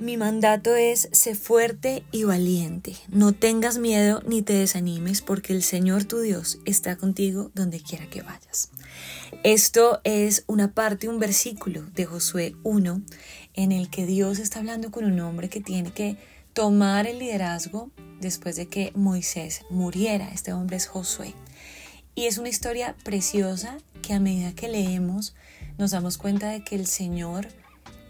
Mi mandato es, sé fuerte y valiente. No tengas miedo ni te desanimes porque el Señor tu Dios está contigo donde quiera que vayas. Esto es una parte, un versículo de Josué 1 en el que Dios está hablando con un hombre que tiene que tomar el liderazgo después de que Moisés muriera. Este hombre es Josué. Y es una historia preciosa que a medida que leemos nos damos cuenta de que el Señor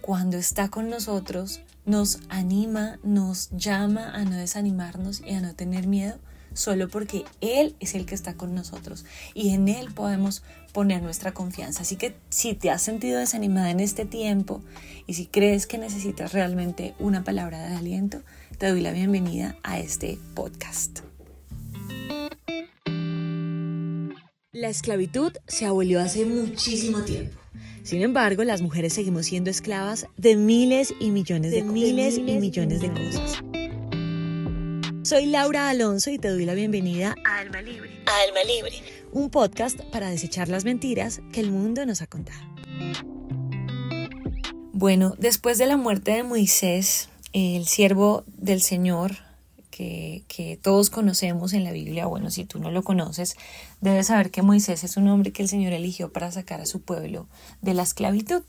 cuando está con nosotros nos anima, nos llama a no desanimarnos y a no tener miedo, solo porque Él es el que está con nosotros y en Él podemos poner nuestra confianza. Así que si te has sentido desanimada en este tiempo y si crees que necesitas realmente una palabra de aliento, te doy la bienvenida a este podcast. La esclavitud se abolió hace muchísimo tiempo. Sin embargo, las mujeres seguimos siendo esclavas de miles y millones de, miles, y millones de cosas. Soy Laura Alonso y te doy la bienvenida a Alma Libre. A Alma Libre, un podcast para desechar las mentiras que el mundo nos ha contado. Bueno, después de la muerte de Moisés, el siervo del Señor, que, todos conocemos en la Biblia, bueno, si tú no lo conoces, debes saber que Moisés es un hombre que el Señor eligió para sacar a su pueblo de la esclavitud.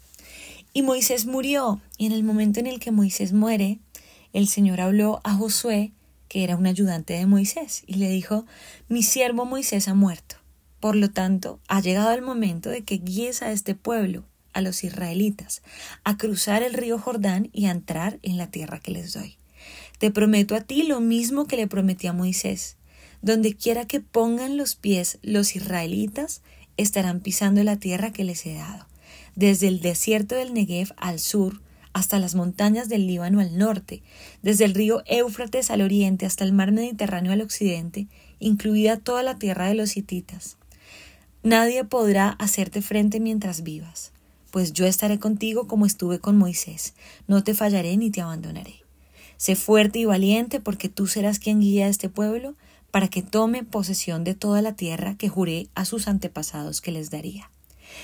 Y Moisés murió, y en el momento en el que Moisés muere, el Señor habló a Josué, que era un ayudante de Moisés, y le dijo, mi siervo Moisés ha muerto. Por lo tanto, ha llegado el momento de que guíes a este pueblo, a los israelitas, a cruzar el río Jordán y a entrar en la tierra que les doy. Te prometo a ti lo mismo que le prometí a Moisés. Donde quiera que pongan los pies los israelitas, estarán pisando la tierra que les he dado, desde el desierto del Negev al sur, hasta las montañas del Líbano al norte, desde el río Éufrates al oriente hasta el mar Mediterráneo al occidente, incluida toda la tierra de los hititas. Nadie podrá hacerte frente mientras vivas, pues yo estaré contigo como estuve con Moisés, no te fallaré ni te abandonaré. Sé fuerte y valiente porque tú serás quien guía a este pueblo para que tome posesión de toda la tierra que juré a sus antepasados que les daría.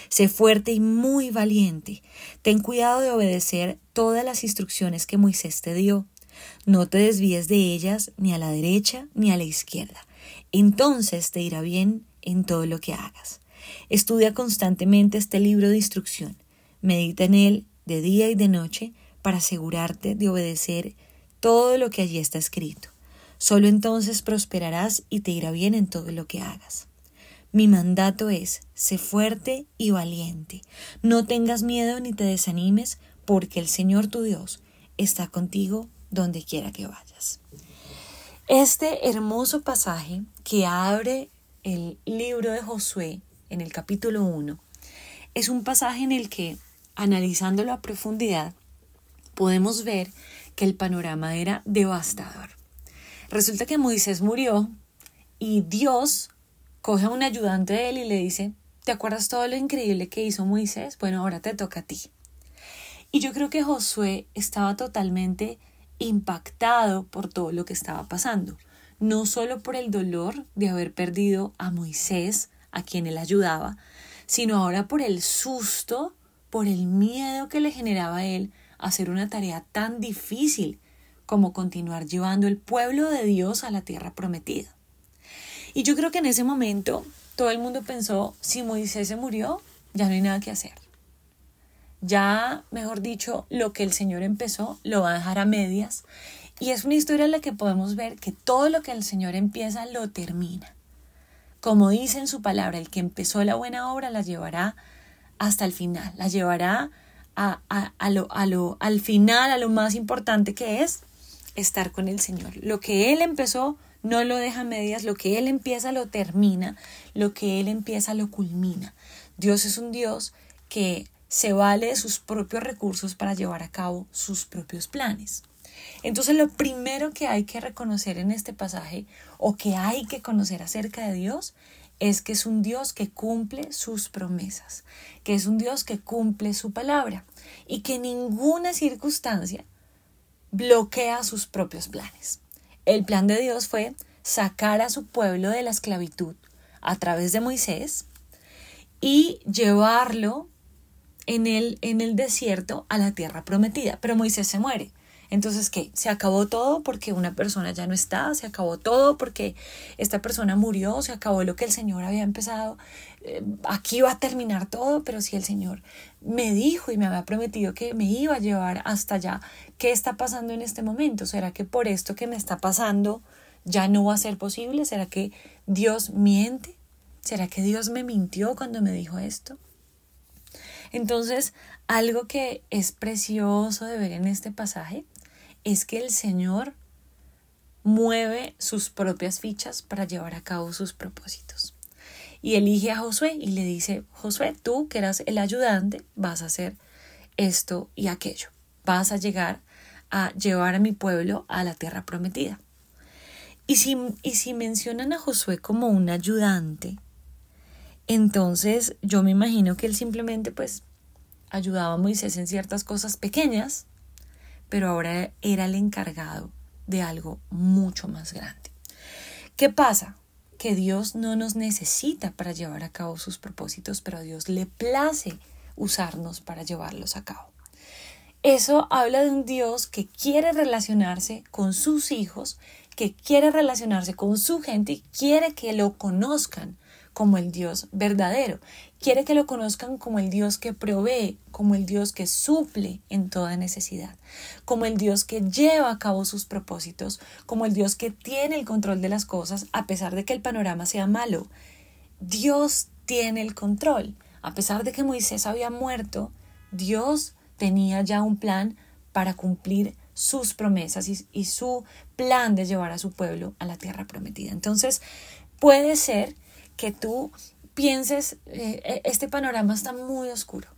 Sé fuerte y muy valiente. Ten cuidado de obedecer todas las instrucciones que Moisés te dio. No te desvíes de ellas ni a la derecha ni a la izquierda. Entonces te irá bien en todo lo que hagas. Estudia constantemente este libro de instrucción. Medita en él de día y de noche para asegurarte de obedecer todo lo que allí está escrito. Solo entonces prosperarás y te irá bien en todo lo que hagas. Mi mandato es, sé fuerte y valiente. No tengas miedo ni te desanimes, porque el Señor tu Dios está contigo donde quiera que vayas. Este hermoso pasaje que abre el libro de Josué en el capítulo 1 es un pasaje en el que, analizándolo a profundidad, podemos ver que el panorama era devastador. Resulta que Moisés murió y Dios coge a un ayudante de él y le dice, ¿te acuerdas todo lo increíble que hizo Moisés? Bueno, ahora te toca a ti. Y yo creo que Josué estaba totalmente impactado por todo lo que estaba pasando, no solo por el dolor de haber perdido a Moisés, a quien él ayudaba, sino ahora por el susto, por el miedo que le generaba él hacer una tarea tan difícil como continuar llevando el pueblo de Dios a la tierra prometida. Y yo creo que en ese momento todo el mundo pensó, si Moisés se murió, ya no hay nada que hacer. Ya, mejor dicho, lo que el Señor empezó lo va a dejar a medias. Y es una historia en la que podemos ver que todo lo que el Señor empieza lo termina. Como dice en su palabra, el que empezó la buena obra la llevará hasta el final, la llevará a, a, lo, a lo, al final, a lo más importante que es estar con el Señor. Lo que Él empezó no lo deja a medias, lo que Él empieza lo termina, lo que Él empieza lo culmina. Dios es un Dios que se vale de sus propios recursos para llevar a cabo sus propios planes. Entonces lo primero que hay que reconocer en este pasaje o que hay que conocer acerca de Dios es que es un Dios que cumple sus promesas, que es un Dios que cumple su palabra y que ninguna circunstancia bloquea sus propios planes. El plan de Dios fue sacar a su pueblo de la esclavitud a través de Moisés y llevarlo en el, en el desierto a la tierra prometida. Pero Moisés se muere. Entonces, ¿qué? Se acabó todo porque una persona ya no está, se acabó todo porque esta persona murió, se acabó lo que el Señor había empezado. Eh, aquí va a terminar todo, pero si el Señor me dijo y me había prometido que me iba a llevar hasta allá, ¿qué está pasando en este momento? ¿Será que por esto que me está pasando ya no va a ser posible? ¿Será que Dios miente? ¿Será que Dios me mintió cuando me dijo esto? Entonces, algo que es precioso de ver en este pasaje es que el Señor mueve sus propias fichas para llevar a cabo sus propósitos. Y elige a Josué y le dice, Josué, tú que eras el ayudante, vas a hacer esto y aquello. Vas a llegar a llevar a mi pueblo a la tierra prometida. Y si, y si mencionan a Josué como un ayudante, entonces yo me imagino que él simplemente pues ayudaba a Moisés en ciertas cosas pequeñas pero ahora era el encargado de algo mucho más grande. ¿Qué pasa? Que Dios no nos necesita para llevar a cabo sus propósitos, pero a Dios le place usarnos para llevarlos a cabo. Eso habla de un Dios que quiere relacionarse con sus hijos, que quiere relacionarse con su gente y quiere que lo conozcan como el Dios verdadero. Quiere que lo conozcan como el Dios que provee, como el Dios que suple en toda necesidad, como el Dios que lleva a cabo sus propósitos, como el Dios que tiene el control de las cosas a pesar de que el panorama sea malo. Dios tiene el control. A pesar de que Moisés había muerto, Dios tenía ya un plan para cumplir sus promesas y, y, su plan de llevar a su pueblo a la tierra prometida. Entonces, puede ser que tú pienses, eh, eh, este panorama está muy oscuro.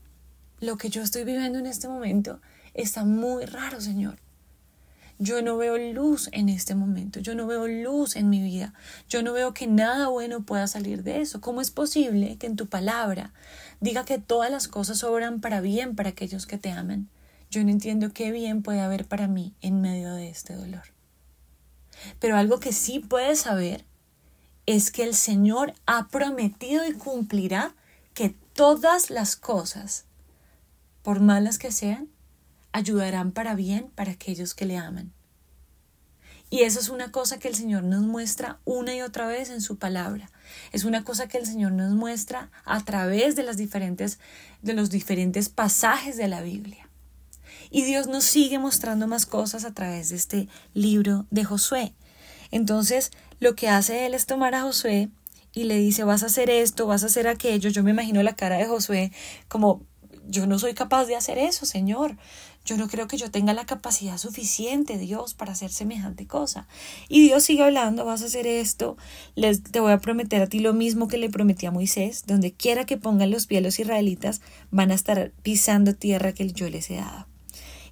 Lo que yo estoy viviendo en este momento está muy raro, Señor. Yo no veo luz en este momento, yo no veo luz en mi vida, yo no veo que nada bueno pueda salir de eso. ¿Cómo es posible que en tu palabra diga que todas las cosas obran para bien para aquellos que te aman? Yo no entiendo qué bien puede haber para mí en medio de este dolor. Pero algo que sí puedes saber es que el Señor ha prometido y cumplirá que todas las cosas, por malas que sean, ayudarán para bien para aquellos que le aman. Y eso es una cosa que el Señor nos muestra una y otra vez en su palabra. Es una cosa que el Señor nos muestra a través de las diferentes de los diferentes pasajes de la Biblia. Y Dios nos sigue mostrando más cosas a través de este libro de Josué. Entonces, lo que hace él es tomar a Josué y le dice, vas a hacer esto, vas a hacer aquello. Yo me imagino la cara de Josué como, yo no soy capaz de hacer eso, Señor. Yo no creo que yo tenga la capacidad suficiente, Dios, para hacer semejante cosa. Y Dios sigue hablando, vas a hacer esto, les, te voy a prometer a ti lo mismo que le prometí a Moisés, donde quiera que pongan los pies los israelitas, van a estar pisando tierra que yo les he dado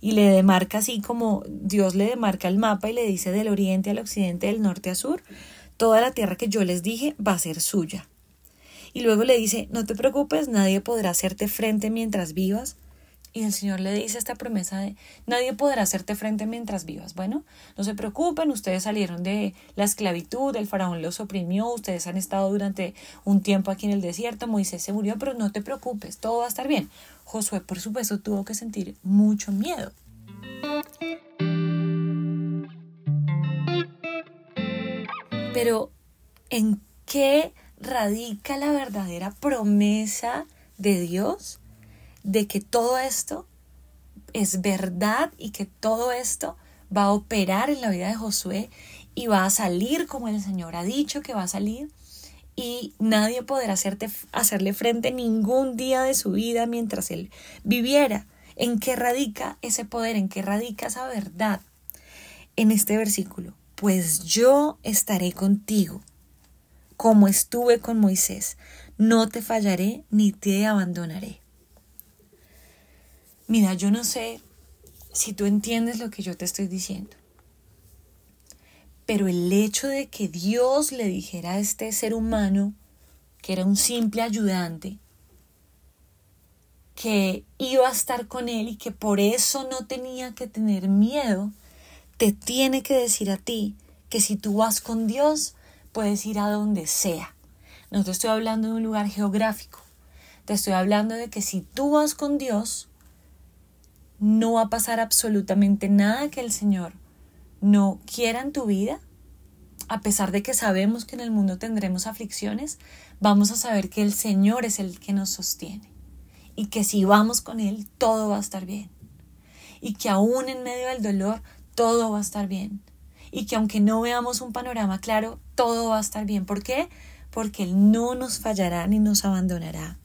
y le demarca así como Dios le demarca el mapa y le dice del oriente al occidente, del norte a sur, toda la tierra que yo les dije va a ser suya. Y luego le dice, no te preocupes, nadie podrá hacerte frente mientras vivas. Y el Señor le dice esta promesa de, nadie podrá hacerte frente mientras vivas. Bueno, no se preocupen, ustedes salieron de la esclavitud, el faraón los oprimió, ustedes han estado durante un tiempo aquí en el desierto, Moisés se murió, pero no te preocupes, todo va a estar bien. Josué, por supuesto, tuvo que sentir mucho miedo. Pero, ¿en qué radica la verdadera promesa de Dios de que todo esto es verdad y que todo esto va a operar en la vida de Josué y va a salir como el Señor ha dicho que va a salir? y nadie podrá hacerle frente ningún día de su vida mientras él viviera. ¿En qué radica ese poder? ¿En qué radica esa verdad? En este versículo, pues yo estaré contigo, como estuve con Moisés, no te fallaré ni te abandonaré. Mira, yo no sé si tú entiendes lo que yo te estoy diciendo. Pero el hecho de que Dios le dijera a este ser humano, que era un simple ayudante, que iba a estar con él y que por eso no tenía que tener miedo, te tiene que decir a ti que si tú vas con Dios, puedes ir a donde sea. No te estoy hablando de un lugar geográfico, te estoy hablando de que si tú vas con Dios, no va a pasar absolutamente nada que el Señor no quiera en tu vida, a pesar de que sabemos que en el mundo tendremos aflicciones, vamos a saber que el Señor es el que nos sostiene y que si vamos con Él, todo va a estar bien. Y que aún en medio del dolor, todo va a estar bien. Y que aunque no veamos un panorama claro, todo va a estar bien. ¿Por qué? Porque Él no nos fallará ni nos abandonará.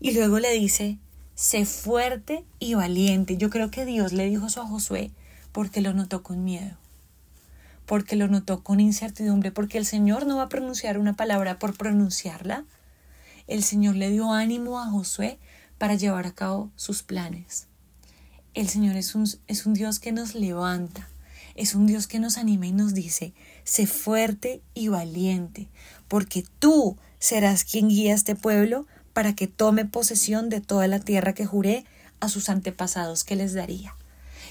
Y luego le dice, sé fuerte y valiente. Yo creo que Dios le dijo eso a Josué porque lo notó con miedo, porque lo notó con incertidumbre, porque el Señor no va a pronunciar una palabra por pronunciarla. El Señor le dio ánimo a Josué para llevar a cabo sus planes. El Señor es un, es un Dios que nos levanta, es un Dios que nos anima y nos dice, sé fuerte y valiente, porque tú serás quien guía a este pueblo para que tome posesión de toda la tierra que juré a sus antepasados que les daría.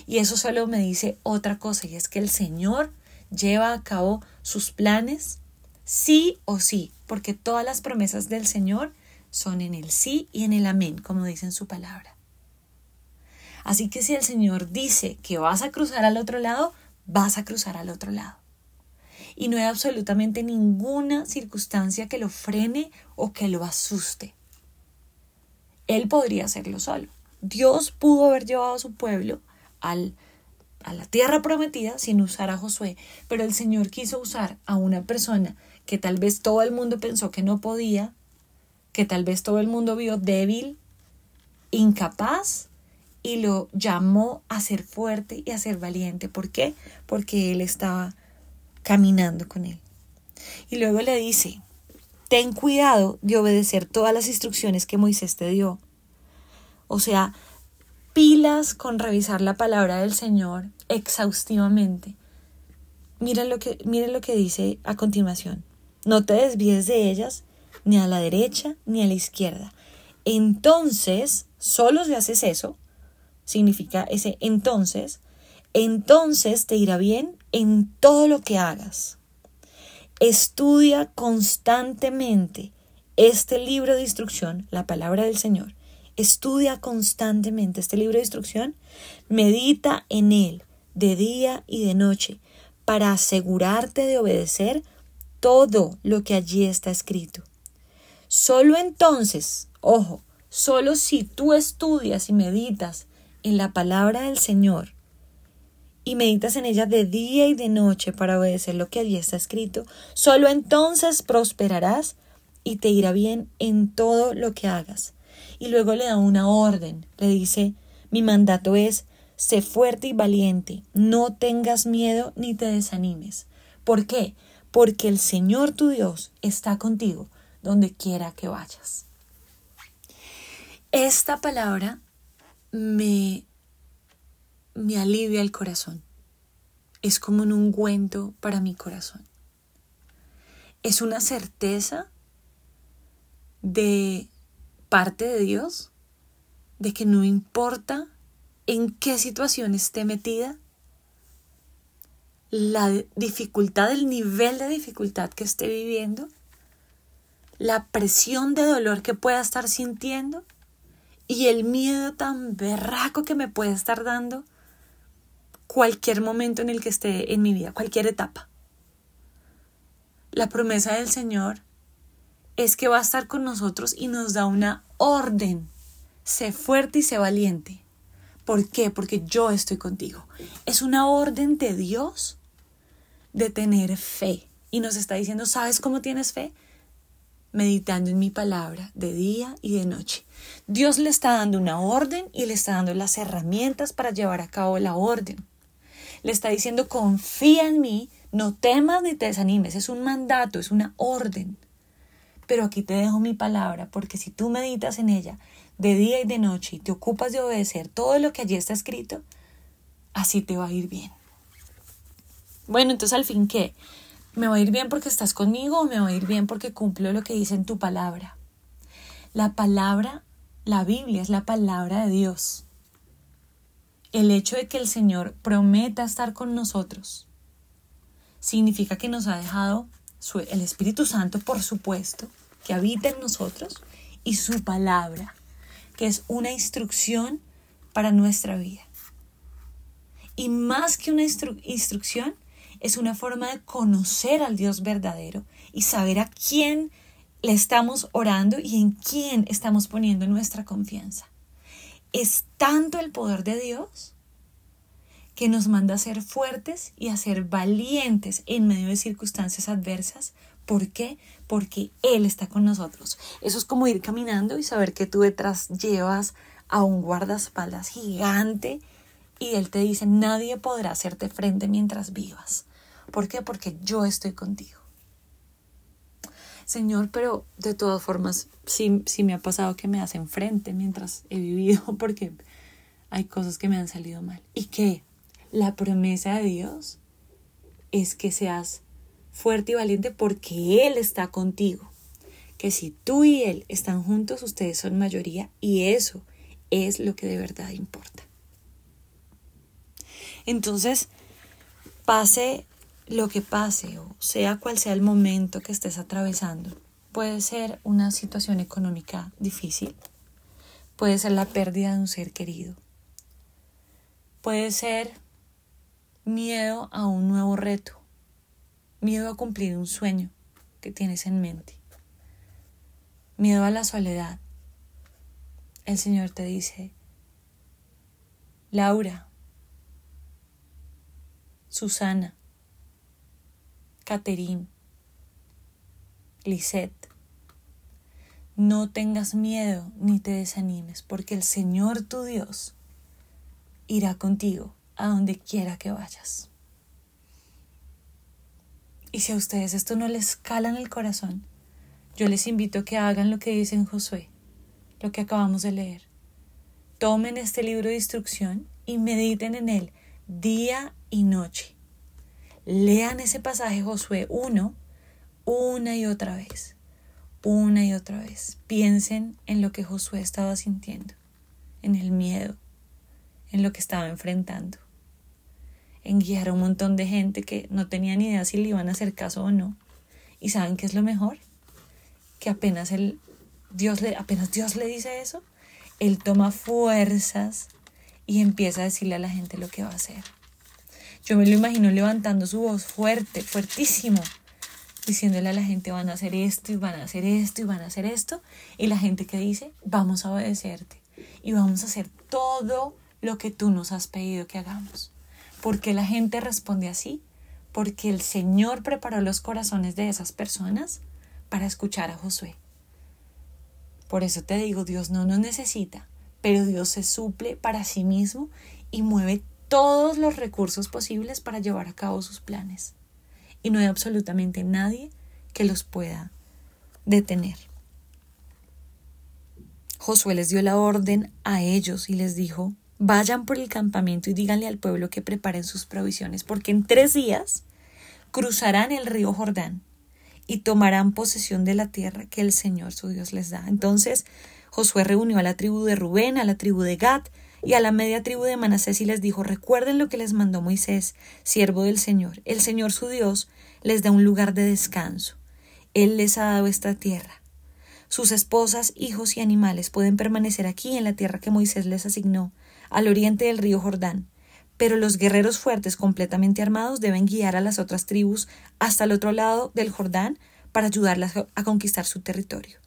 Y eso solo me dice otra cosa, y es que el Señor lleva a cabo sus planes sí o sí, porque todas las promesas del Señor son en el sí y en el amén, como dice en su palabra. Así que si el Señor dice que vas a cruzar al otro lado, vas a cruzar al otro lado. Y no hay absolutamente ninguna circunstancia que lo frene o que lo asuste. Él podría hacerlo solo. Dios pudo haber llevado a su pueblo al, a la tierra prometida sin usar a Josué, pero el Señor quiso usar a una persona que tal vez todo el mundo pensó que no podía, que tal vez todo el mundo vio débil, incapaz, y lo llamó a ser fuerte y a ser valiente. ¿Por qué? Porque él estaba caminando con él. Y luego le dice, ten cuidado de obedecer todas las instrucciones que Moisés te dio. O sea, pilas con revisar la palabra del Señor exhaustivamente. Miren lo que, miren lo que dice a continuación. No te desvíes de ellas ni a la derecha ni a la izquierda. Entonces, solo si haces eso, significa ese entonces, entonces te irá bien en todo lo que hagas. Estudia constantemente este libro de instrucción, la palabra del Señor. Estudia constantemente este libro de instrucción, medita en él de día y de noche para asegurarte de obedecer todo lo que allí está escrito. Solo entonces, ojo, solo si tú estudias y meditas en la palabra del Señor y meditas en ella de día y de noche para obedecer lo que allí está escrito, solo entonces prosperarás y te irá bien en todo lo que hagas. Y luego le da una orden, le dice, mi mandato es, sé fuerte y valiente, no tengas miedo ni te desanimes. ¿Por qué? Porque el Señor tu Dios está contigo donde quiera que vayas. Esta palabra me, me alivia el corazón. Es como un ungüento para mi corazón. Es una certeza de parte de Dios, de que no importa en qué situación esté metida, la dificultad, el nivel de dificultad que esté viviendo, la presión de dolor que pueda estar sintiendo, y el miedo tan berraco que me puede estar dando cualquier momento en el que esté en mi vida, cualquier etapa. La promesa del Señor es que va a estar con nosotros y nos da una orden. Sé fuerte y sé valiente. ¿Por qué? Porque yo estoy contigo. Es una orden de Dios de tener fe. Y nos está diciendo, ¿sabes cómo tienes fe? Meditando en mi palabra de día y de noche. Dios le está dando una orden y le está dando las herramientas para llevar a cabo la orden. Le está diciendo, confía en mí, no temas ni te desanimes. Es un mandato, es una orden. Pero aquí te dejo mi palabra, porque si tú meditas en ella de día y de noche y te ocupas de obedecer todo lo que allí está escrito, así te va a ir bien. Bueno, entonces al fin, ¿qué? ¿Me va a ir bien porque estás conmigo o me va a ir bien porque cumplo lo que dice en tu palabra? La palabra, la Biblia es la palabra de Dios. El hecho de que el Señor prometa estar con nosotros significa que nos ha dejado el Espíritu Santo, por supuesto, que habita en nosotros, y su palabra, que es una instrucción para nuestra vida. Y más que una instrucción, es una forma de conocer al Dios verdadero y saber a quién le estamos orando y en quién estamos poniendo nuestra confianza. Es tanto el poder de Dios que nos manda a ser fuertes y a ser valientes en medio de circunstancias adversas. ¿Por qué? Porque Él está con nosotros. Eso es como ir caminando y saber que tú detrás llevas a un guardaespaldas gigante y Él te dice, nadie podrá hacerte frente mientras vivas. ¿Por qué? Porque yo estoy contigo. Señor, pero de todas formas, sí, sí me ha pasado que me hacen frente mientras he vivido, porque hay cosas que me han salido mal. Y que la promesa de Dios es que seas fuerte y valiente porque Él está contigo. Que si tú y Él están juntos, ustedes son mayoría y eso es lo que de verdad importa. Entonces, pase lo que pase o sea cual sea el momento que estés atravesando, puede ser una situación económica difícil, puede ser la pérdida de un ser querido, puede ser miedo a un nuevo reto, miedo a cumplir un sueño que tienes en mente, miedo a la soledad. El Señor te dice, Laura, Susana, Caterine, Lisette, no tengas miedo ni te desanimes, porque el Señor tu Dios irá contigo a donde quiera que vayas. Y si a ustedes esto no les cala en el corazón, yo les invito a que hagan lo que dice en Josué, lo que acabamos de leer. Tomen este libro de instrucción y mediten en él día y noche Lean ese pasaje Josué 1 una y otra vez, una y otra vez. Piensen en lo que Josué estaba sintiendo, en el miedo, en lo que estaba enfrentando, en guiar a un montón de gente que no tenía ni idea si le iban a hacer caso o no. ¿Y saben qué es lo mejor? Que apenas el Dios le, apenas Dios le dice eso, él toma fuerzas y empieza a decirle a la gente lo que va a hacer. Yo me lo imagino levantando su voz fuerte, fuertísimo, diciéndole a la gente van a hacer esto y van a hacer esto y van a hacer esto. Y la gente que dice, vamos a obedecerte y vamos a hacer todo lo que tú nos has pedido que hagamos. porque la gente responde así? Porque el Señor preparó los corazones de esas personas para escuchar a Josué. Por eso te digo, Dios no nos necesita, pero Dios se suple para sí mismo y mueve todos los recursos posibles para llevar a cabo sus planes. Y no hay absolutamente nadie que los pueda detener. Josué les dio la orden a ellos y les dijo, vayan por el campamento y díganle al pueblo que preparen sus provisiones, porque en tres días cruzarán el río Jordán y tomarán posesión de la tierra que el Señor su Dios les da. Entonces Josué reunió a la tribu de Rubén, a la tribu de Gad y a la media tribu de Manasés y les dijo, recuerden lo que les mandó Moisés, siervo del Señor. El Señor su Dios les da un lugar de descanso. Él les ha dado esta tierra. Sus esposas, hijos y animales pueden permanecer aquí en la tierra que Moisés les asignó, al oriente del río Jordán. Pero los guerreros fuertes completamente armados deben guiar a las otras tribus hasta el otro lado del Jordán para ayudarlas a conquistar su territorio.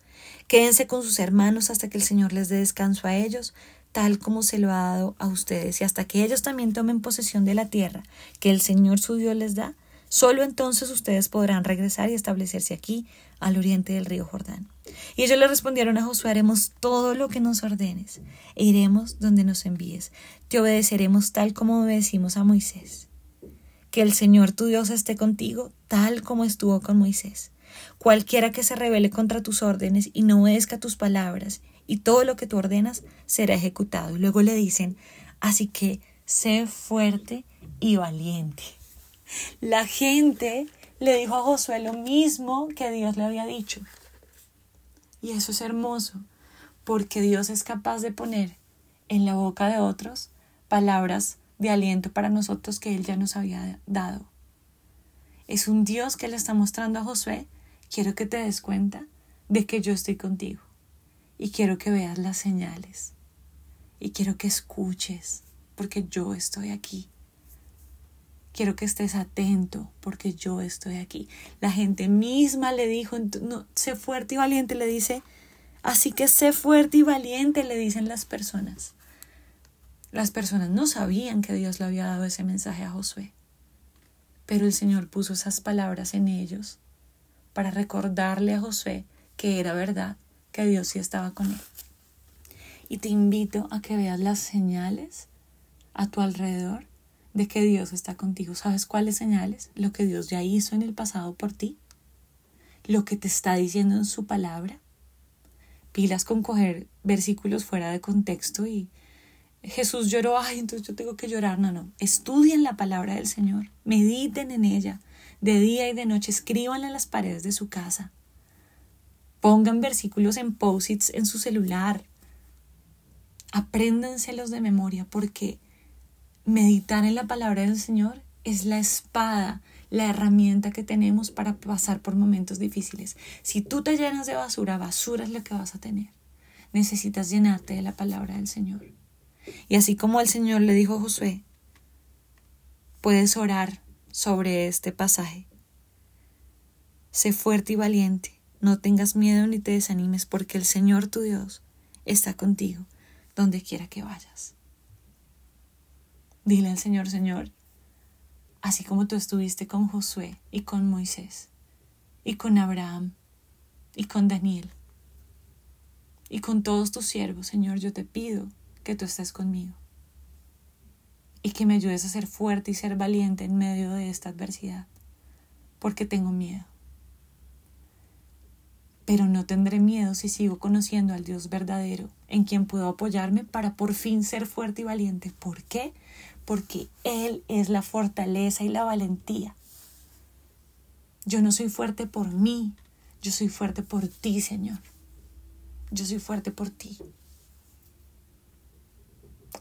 Quédense con sus hermanos hasta que el Señor les dé descanso a ellos, tal como se lo ha dado a ustedes, y hasta que ellos también tomen posesión de la tierra que el Señor su Dios les da, solo entonces ustedes podrán regresar y establecerse aquí, al oriente del río Jordán. Y ellos le respondieron a Josué, haremos todo lo que nos ordenes, e iremos donde nos envíes, te obedeceremos tal como obedecimos a Moisés. Que el Señor tu Dios esté contigo, tal como estuvo con Moisés. Cualquiera que se rebele contra tus órdenes y no obedezca tus palabras, y todo lo que tú ordenas será ejecutado. Luego le dicen, así que sé fuerte y valiente. La gente le dijo a Josué lo mismo que Dios le había dicho. Y eso es hermoso, porque Dios es capaz de poner en la boca de otros palabras de aliento para nosotros que Él ya nos había dado. Es un Dios que le está mostrando a Josué, quiero que te des cuenta de que yo estoy contigo y quiero que veas las señales. Y quiero que escuches, porque yo estoy aquí. Quiero que estés atento, porque yo estoy aquí. La gente misma le dijo, no, sé fuerte y valiente, le dice, así que sé fuerte y valiente, le dicen las personas. Las personas no sabían que Dios le había dado ese mensaje a Josué, pero el Señor puso esas palabras en ellos para recordarle a Josué que era verdad, que Dios sí estaba con él. Y te invito a que veas las señales a tu alrededor de que Dios está contigo. ¿Sabes cuáles señales? Lo que Dios ya hizo en el pasado por ti. Lo que te está diciendo en su palabra. Pilas con coger versículos fuera de contexto y Jesús lloró, ay, entonces yo tengo que llorar. No, no. Estudien la palabra del Señor. Mediten en ella. De día y de noche escríbanla en las paredes de su casa. Pongan versículos en posits en su celular. Apréndanselos de memoria porque meditar en la palabra del Señor es la espada, la herramienta que tenemos para pasar por momentos difíciles. Si tú te llenas de basura, basura es lo que vas a tener. Necesitas llenarte de la palabra del Señor. Y así como el Señor le dijo a Josué, puedes orar sobre este pasaje. Sé fuerte y valiente, no tengas miedo ni te desanimes, porque el Señor tu Dios está contigo donde quiera que vayas. Dile al Señor, Señor, así como tú estuviste con Josué y con Moisés, y con Abraham, y con Daniel, y con todos tus siervos, Señor, yo te pido que tú estés conmigo y que me ayudes a ser fuerte y ser valiente en medio de esta adversidad, porque tengo miedo. Pero no tendré miedo si sigo conociendo al Dios verdadero, en quien puedo apoyarme para por fin ser fuerte y valiente. ¿Por qué? Porque Él es la fortaleza y la valentía. Yo no soy fuerte por mí, yo soy fuerte por ti, Señor. Yo soy fuerte por ti.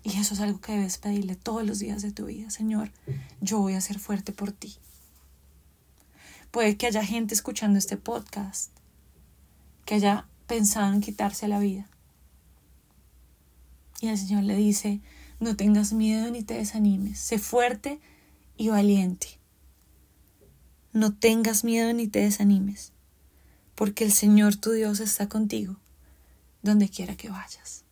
Y eso es algo que debes pedirle todos los días de tu vida. Señor, yo voy a ser fuerte por ti. Puede que haya gente escuchando este podcast que haya pensado en quitarse la vida. Y el Señor le dice, no tengas miedo ni te desanimes, sé fuerte y valiente. No tengas miedo ni te desanimes, porque el Señor tu Dios está contigo donde quiera que vayas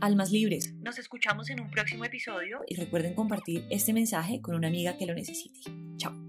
almas libres. Nos escuchamos en un próximo episodio y recuerden compartir este mensaje con una amiga que lo necesite. Chao.